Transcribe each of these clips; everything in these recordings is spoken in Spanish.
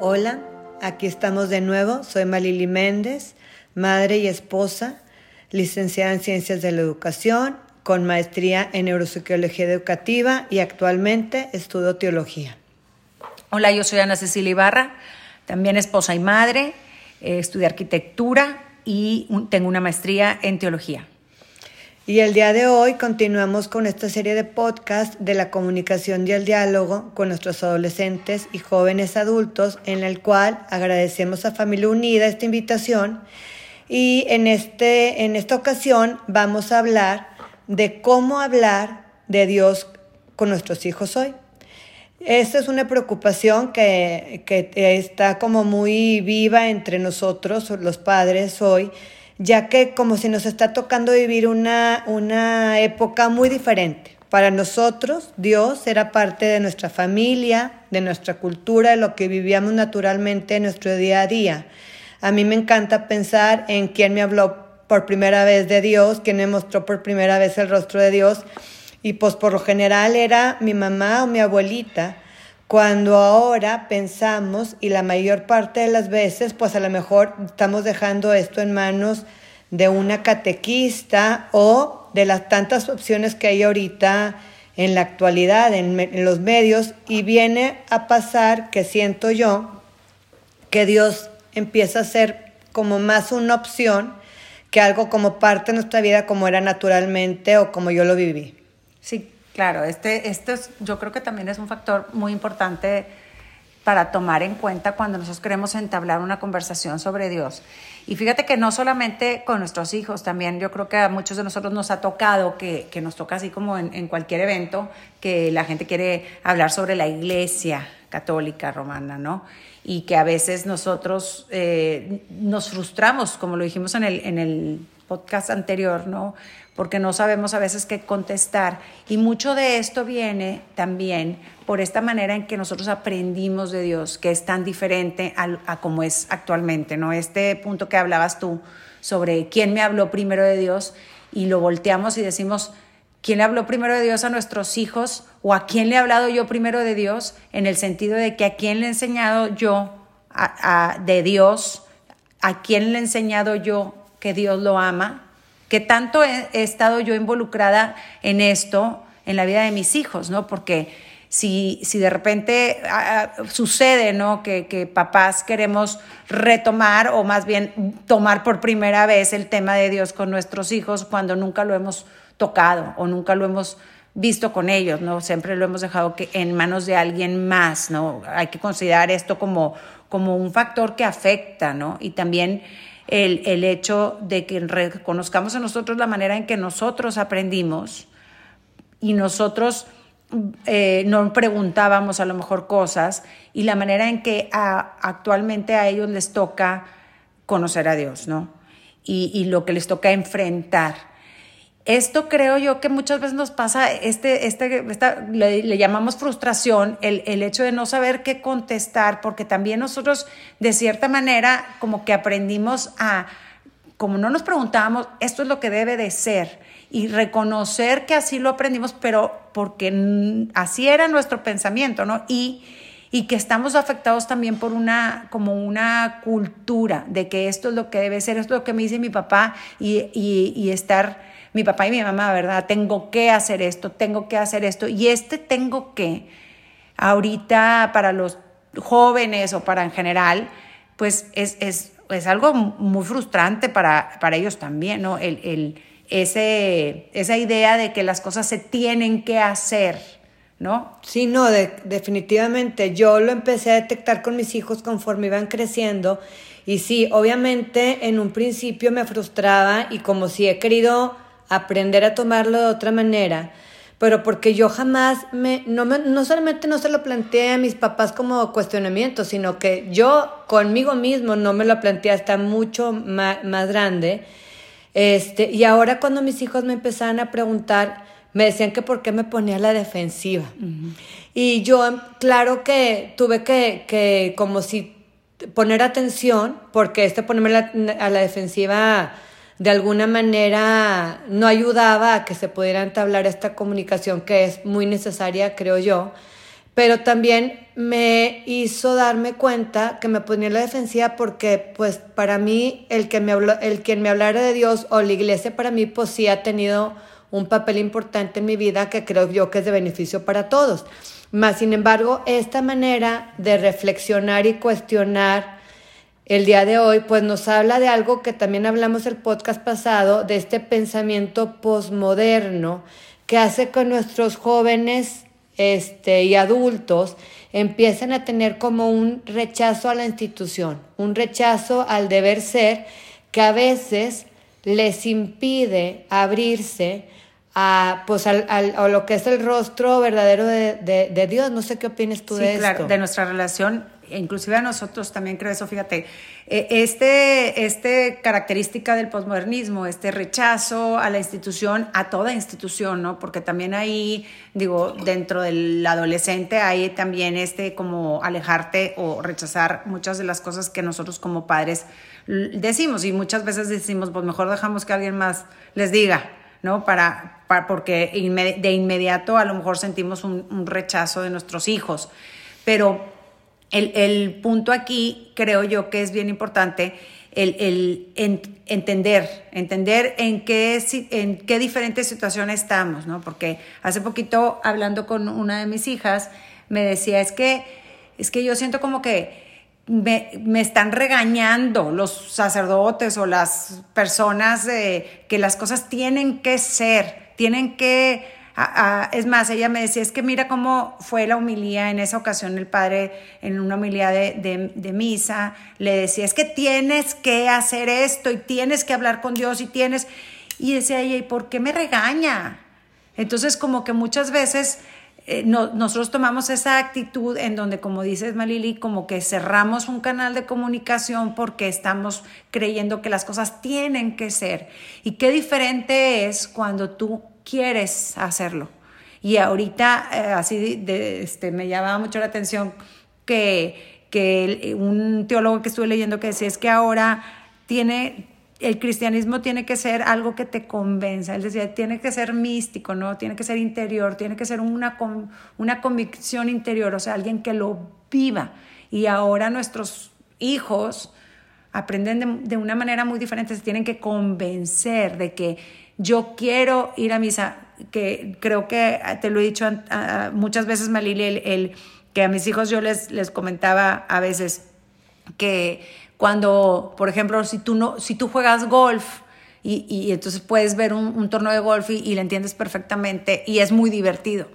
Hola, aquí estamos de nuevo. Soy Malili Méndez, madre y esposa, licenciada en Ciencias de la Educación, con maestría en Neuropsicología Educativa y actualmente estudio teología. Hola, yo soy Ana Cecilia Ibarra, también esposa y madre, eh, estudié arquitectura y tengo una maestría en teología. Y el día de hoy continuamos con esta serie de podcast de la comunicación y el diálogo con nuestros adolescentes y jóvenes adultos, en el cual agradecemos a Familia Unida esta invitación. Y en, este, en esta ocasión vamos a hablar de cómo hablar de Dios con nuestros hijos hoy. Esta es una preocupación que, que está como muy viva entre nosotros, los padres hoy, ya que como si nos está tocando vivir una, una época muy diferente. Para nosotros, Dios era parte de nuestra familia, de nuestra cultura, de lo que vivíamos naturalmente en nuestro día a día. A mí me encanta pensar en quién me habló por primera vez de Dios, quién me mostró por primera vez el rostro de Dios. Y pues por lo general era mi mamá o mi abuelita cuando ahora pensamos, y la mayor parte de las veces, pues a lo mejor estamos dejando esto en manos de una catequista o de las tantas opciones que hay ahorita en la actualidad, en, los medios, y viene a pasar que siento yo que Dios empieza a ser como más una opción que algo como parte de nuestra vida como era naturalmente o como yo lo viví. Sí, Claro, este, este es, yo creo que también es un factor muy importante para tomar en cuenta cuando nosotros queremos entablar una conversación sobre Dios. Y fíjate que no solamente con nuestros hijos, también yo creo que a muchos de nosotros nos ha tocado, que, que nos toca así como en, en, cualquier evento, que la gente quiere hablar sobre la iglesia católica romana, ¿no? Y que a veces nosotros eh, nos frustramos, como lo dijimos en el, en el podcast anterior, ¿no? porque no sabemos a veces qué contestar. Y mucho de esto viene también por esta manera en que nosotros aprendimos de Dios, que es tan diferente a, como es actualmente, ¿no? Este punto que hablabas tú sobre quién me habló primero de Dios y lo volteamos y decimos, ¿quién le habló primero de Dios a nuestros hijos o a quién le he hablado yo primero de Dios? En el sentido de que a quién le he enseñado yo de Dios, a quién le he enseñado yo que Dios lo ama, que tanto he, estado yo involucrada en esto, en la vida de mis hijos, ¿no? Porque si, si de repente ah, ah, sucede, ¿no? Que, que, papás queremos retomar o más bien tomar por primera vez el tema de Dios con nuestros hijos cuando nunca lo hemos tocado o nunca lo hemos visto con ellos, ¿no? Siempre lo hemos dejado que en manos de alguien más, ¿no? Hay que considerar esto como, como un factor que afecta, ¿no? Y también el, el hecho de que reconozcamos en nosotros la manera en que nosotros aprendimos y nosotros eh, no preguntábamos a lo mejor cosas y la manera en que actualmente a ellos les toca conocer a Dios, ¿no? Y, y, lo que les toca enfrentar. Esto creo yo que muchas veces nos pasa, este, este, le, llamamos frustración, el, el, hecho de no saber qué contestar, porque también nosotros de cierta manera como que aprendimos a, como no nos preguntábamos, esto es lo que debe de ser, y reconocer que así lo aprendimos, pero porque así era nuestro pensamiento, ¿no? Y, y que estamos afectados también por una, como una cultura de que esto es lo que debe ser, esto es lo que me dice mi papá, y, y estar mi papá y mi mamá, ¿verdad? Tengo que hacer esto, tengo que hacer esto. Y este tengo que, ahorita para los jóvenes o para en general, pues es, es, es algo muy frustrante para, para ellos también, ¿no? El, el, ese, esa idea de que las cosas se tienen que hacer, ¿no? Sí, no, definitivamente. Yo lo empecé a detectar con mis hijos conforme iban creciendo. Y sí, obviamente en un principio me frustraba y como si he querido aprender a tomarlo de otra manera, pero porque yo jamás me no, me, no solamente no se lo planteé a mis papás como cuestionamiento, sino que yo conmigo mismo no me lo planteé hasta mucho más, más grande. Este, y ahora cuando mis hijos me empezaron a preguntar, me decían que por qué me ponía a la defensiva. Y yo, claro que tuve que, que como si poner atención, porque este ponerme a la defensiva de alguna manera no ayudaba a que se pudiera entablar esta comunicación que es muy necesaria, creo yo, pero también me hizo darme cuenta que me ponía en la defensiva porque pues para mí el que me habló, el quien me hablara de Dios o la iglesia para mí pues sí ha tenido un papel importante en mi vida que creo yo que es de beneficio para todos. Más sin embargo, esta manera de reflexionar y cuestionar el día de hoy, pues nos habla de algo que también hablamos el podcast pasado, de este pensamiento posmoderno que hace que nuestros jóvenes este, y adultos empiecen a tener como un rechazo a la institución, un rechazo al deber ser que a veces les impide abrirse a, pues, al, a lo que es el rostro verdadero de, de, Dios. No sé qué opinas tú de claro, de nuestra relación inclusive a nosotros también creo eso, fíjate, eh, este, este característica del posmodernismo, este rechazo a la institución, a toda institución, ¿no? Porque también ahí, digo, dentro del adolescente hay también este como alejarte o rechazar muchas de las cosas que nosotros como padres decimos y muchas veces decimos, pues mejor dejamos que alguien más les diga, ¿no? Para, para porque de inmediato a lo mejor sentimos un, un rechazo de nuestros hijos, pero el, punto aquí creo yo que es bien importante el, entender, entender en qué, en qué diferentes situaciones estamos, ¿no? Porque hace poquito hablando con una de mis hijas, me decía, es que, es que yo siento como que me, están regañando los sacerdotes o las personas que las cosas tienen que ser, tienen que es más, ella me decía, es que mira cómo fue la humilía en esa ocasión, el padre en una humilía de, misa, le decía, es que tienes que hacer esto y tienes que hablar con Dios y tienes... Y decía ella, ¿y por qué me regaña? Entonces como que muchas veces... Eh, nosotros tomamos esa actitud en donde, como dices Malili, como que cerramos un canal de comunicación porque estamos creyendo que las cosas tienen que ser. Y qué diferente es cuando tú quieres hacerlo. Y ahorita, eh, así este, me llamaba mucho la atención que, que un teólogo que estuve leyendo que decía es que ahora tiene, el cristianismo tiene que ser algo que te convenza. Él decía, tiene que ser místico, ¿no? Tiene que ser interior, tiene que ser una, una convicción interior, o sea, alguien que lo viva. Y ahora nuestros hijos aprenden de, de una manera muy diferente, se tienen que convencer de que yo quiero ir a misa, que creo que te lo he dicho muchas veces, Malili, el, que a mis hijos yo les, les comentaba a veces que cuando, por ejemplo, si tú, no, si tú juegas golf, y, entonces puedes ver un, torneo de golf y, y, le entiendes perfectamente y es muy divertido.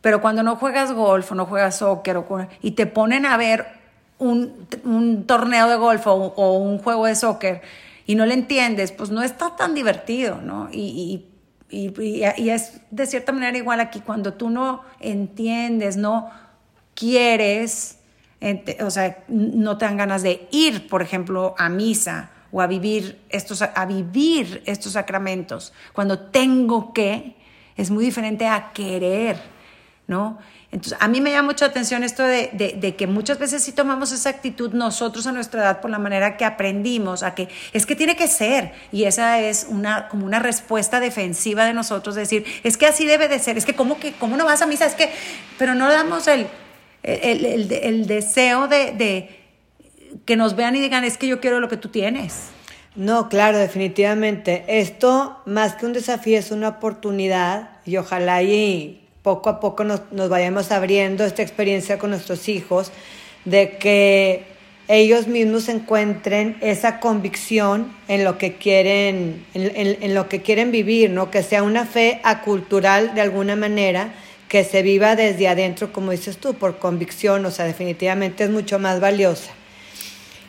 Pero cuando no juegas golf o no juegas soccer o, y te ponen a ver un, un torneo de golf o, un juego de soccer y no le entiendes, pues no está tan divertido, ¿no? Y, y, y, es de cierta manera igual aquí, cuando tú no entiendes, no quieres, o sea, no te dan ganas de ir, por ejemplo, a misa o a vivir estos, a vivir estos sacramentos, cuando tengo que, es muy diferente a querer, ¿no? Entonces, a mí me llama mucho atención esto de, que muchas veces sí tomamos esa actitud nosotros a nuestra edad por la manera que aprendimos, a que es que tiene que ser, y esa es una, como una respuesta defensiva de nosotros, decir, es que así debe de ser, es que cómo, que, cómo no vas a misa, es que, pero no damos el, el, deseo de, de que nos vean y digan, es que yo quiero lo que tú tienes. No, claro, definitivamente. Esto, más que un desafío, es una oportunidad y ojalá y poco a poco nos, vayamos abriendo esta experiencia con nuestros hijos, de que ellos mismos encuentren esa convicción en lo que quieren, en, lo que quieren vivir, ¿no? Que sea una fe acultural de alguna manera, que se viva desde adentro, como dices tú, por convicción, o sea, definitivamente es mucho más valiosa.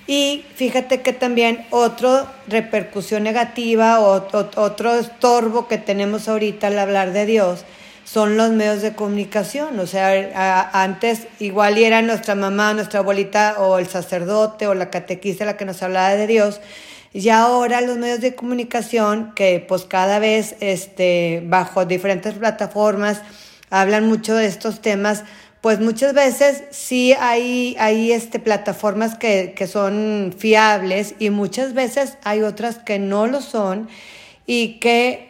Y fíjate que también otra repercusión negativa, o, otro estorbo que tenemos ahorita al hablar de Dios, son los medios de comunicación. O sea, antes igual era nuestra mamá, nuestra abuelita o el sacerdote o la catequista la que nos hablaba de Dios. Y ahora los medios de comunicación, que pues cada vez este, bajo diferentes plataformas hablan mucho de estos temas, pues muchas veces sí hay, hay este, plataformas que, que son fiables y muchas veces hay otras que no lo son y que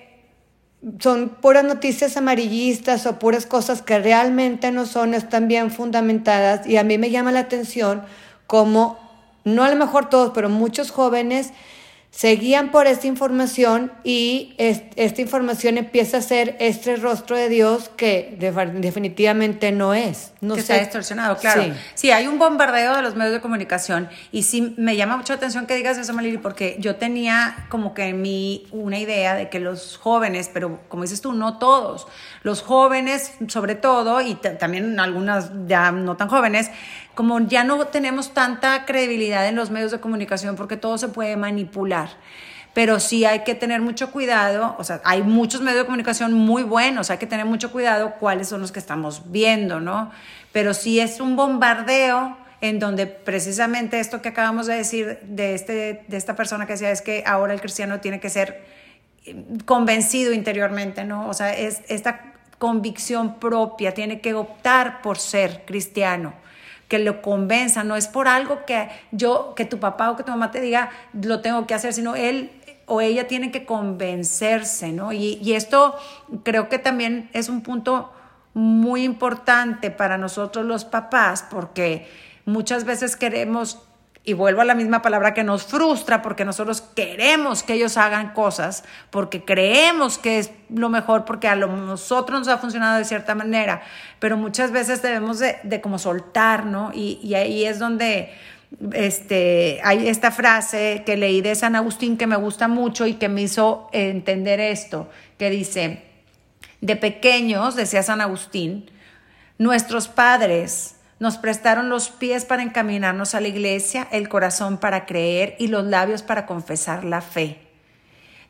son puras noticias amarillistas o puras cosas que realmente no son, están bien fundamentadas y a mí me llama la atención como, no a lo mejor todos, pero muchos jóvenes seguían por esta información y esta información empieza a ser este rostro de Dios que definitivamente no es. No que está distorsionado, claro. Sí. hay un bombardeo de los medios de comunicación y sí me llama mucho la atención que digas eso, Maliri, porque yo tenía como que en mí una idea de que los jóvenes, pero como dices tú, no todos, los jóvenes sobre todo y también algunas ya no tan jóvenes, como ya no tenemos tanta credibilidad en los medios de comunicación porque todo se puede manipular. Pero sí hay que tener mucho cuidado, o sea, hay muchos medios de comunicación muy buenos, hay que tener mucho cuidado cuáles son los que estamos viendo, ¿no? Pero sí es un bombardeo en donde precisamente esto que acabamos de decir de, este, de esta persona que decía es que ahora el cristiano tiene que ser eh, convencido interiormente, ¿no? O sea, es esta convicción propia, tiene que optar por ser cristiano que lo convenza, no es por algo que yo, que tu papá o que tu mamá te diga, lo tengo que hacer, sino él o ella tiene que convencerse, ¿no? Y, y esto creo que también es un punto muy importante para nosotros los papás, porque muchas veces queremos y vuelvo a la misma palabra que nos frustra porque nosotros queremos que ellos hagan cosas, porque creemos que es lo mejor, porque a nosotros nos ha funcionado de cierta manera, pero muchas veces debemos de, de como soltar, ¿no? Y, y, ahí es donde este, hay esta frase que leí de San Agustín que me gusta mucho y que me hizo entender esto, que dice, de pequeños, decía San Agustín, nuestros padres, nos prestaron los pies para encaminarnos a la iglesia, el corazón para creer y los labios para confesar la fe.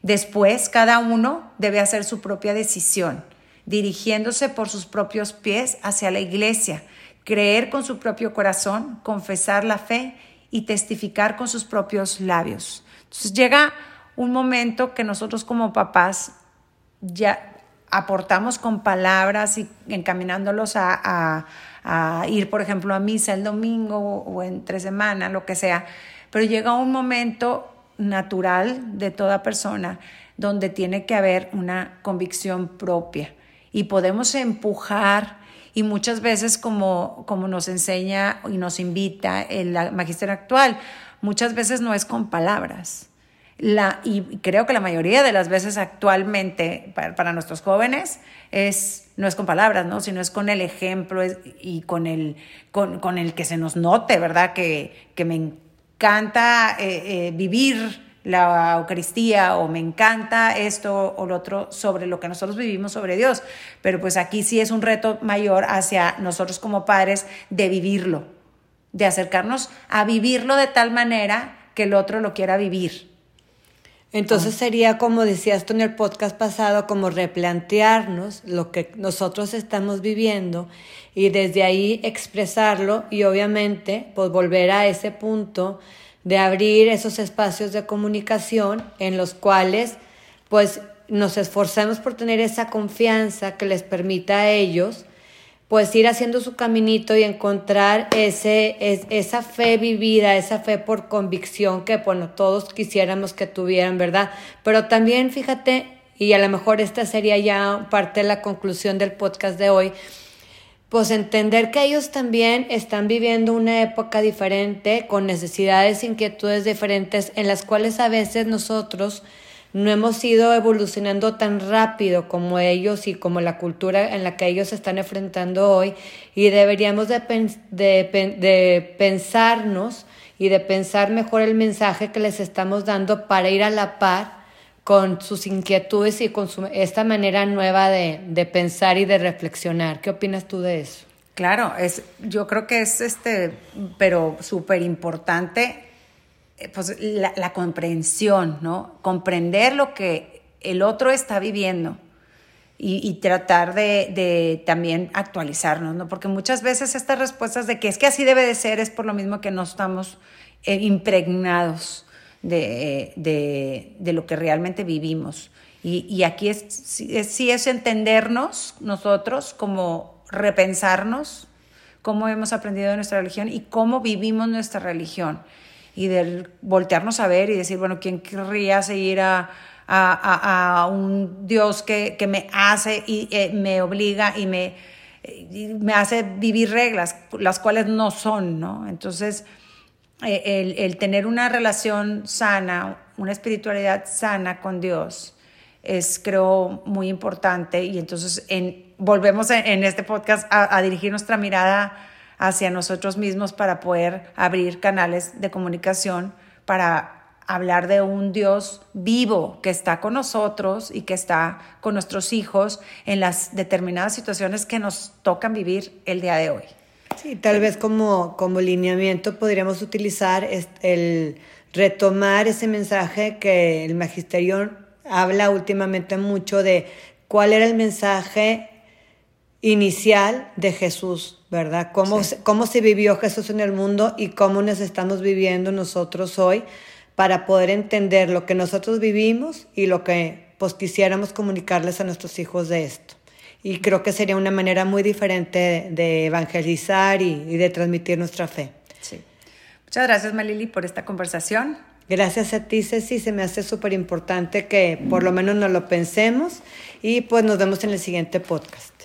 Después, cada uno debe hacer su propia decisión, dirigiéndose por sus propios pies hacia la iglesia, creer con su propio corazón, confesar la fe y testificar con sus propios labios. Entonces llega un momento que nosotros como papás ya aportamos con palabras y encaminándolos a, ir, por ejemplo, a misa el domingo o entre semana, lo que sea. Pero llega un momento natural de toda persona donde tiene que haber una convicción propia y podemos empujar y muchas veces como, como nos enseña y nos invita el magisterio actual, muchas veces no es con palabras, la, y creo que la mayoría de las veces actualmente para, nuestros jóvenes es, no es con palabras, ¿no? sino es con el ejemplo y con el, con, con, el que se nos note, ¿verdad? Que, que me encanta eh, eh, vivir la Eucaristía o me encanta esto o lo otro sobre lo que nosotros vivimos sobre Dios. Pero pues aquí sí es un reto mayor hacia nosotros como padres de vivirlo, de acercarnos a vivirlo de tal manera que el otro lo quiera vivir. Entonces sería, como decías tú en el podcast pasado, como replantearnos lo que nosotros estamos viviendo y desde ahí expresarlo y obviamente pues volver a ese punto de abrir esos espacios de comunicación en los cuales pues nos esforzamos por tener esa confianza que les permita a ellos pues ir haciendo su caminito y encontrar ese, esa fe vivida, esa fe por convicción que, bueno, todos quisiéramos que tuvieran, ¿verdad? Pero también, fíjate, y a lo mejor esta sería ya parte de la conclusión del podcast de hoy, pues entender que ellos también están viviendo una época diferente, con necesidades, inquietudes diferentes, en las cuales a veces nosotros no hemos ido evolucionando tan rápido como ellos y como la cultura en la que ellos se están enfrentando hoy y deberíamos de, de, pensarnos y de pensar mejor el mensaje que les estamos dando para ir a la par con sus inquietudes y con esta manera nueva de, de pensar y de reflexionar. ¿Qué opinas tú de eso? Claro, es, yo creo que es este, pero súper importante pues, la, comprensión, ¿no? Comprender lo que el otro está viviendo. y, tratar de, también actualizarnos, ¿no? Porque muchas veces estas respuestas de que es que así debe de ser es por lo mismo que no estamos eh, impregnados de, de, lo que realmente vivimos. Y, aquí es, sí es entendernos nosotros, como repensarnos cómo hemos aprendido de nuestra religión y cómo vivimos nuestra religión. Y del voltearnos a ver y decir, bueno, ¿quién querría seguir a, a, un Dios que, que, me hace y eh, me obliga y me, me hace vivir reglas, las cuales no son, ¿no? Entonces, eh, el, el, tener una relación sana, una espiritualidad sana con Dios, es creo muy importante y entonces en, volvemos en, este podcast a, a dirigir nuestra mirada hacia nosotros mismos para poder abrir canales de comunicación para hablar de un Dios vivo que está con nosotros y que está con nuestros hijos en las determinadas situaciones que nos tocan vivir el día de hoy. Sí, tal vez como, como lineamiento podríamos utilizar el retomar ese mensaje que el magisterio habla últimamente mucho de cuál era el mensaje inicial de Jesús, ¿verdad? Cómo, cómo se vivió Jesús en el mundo y cómo nos estamos viviendo nosotros hoy para poder entender lo que nosotros vivimos y lo que pues quisiéramos comunicarles a nuestros hijos de esto. Y creo que sería una manera muy diferente de, evangelizar y, de transmitir nuestra fe. Sí. Muchas gracias, Malili, por esta conversación. Gracias a ti, Ceci. Se me hace súper importante que por lo menos nos lo pensemos y pues nos vemos en el siguiente podcast.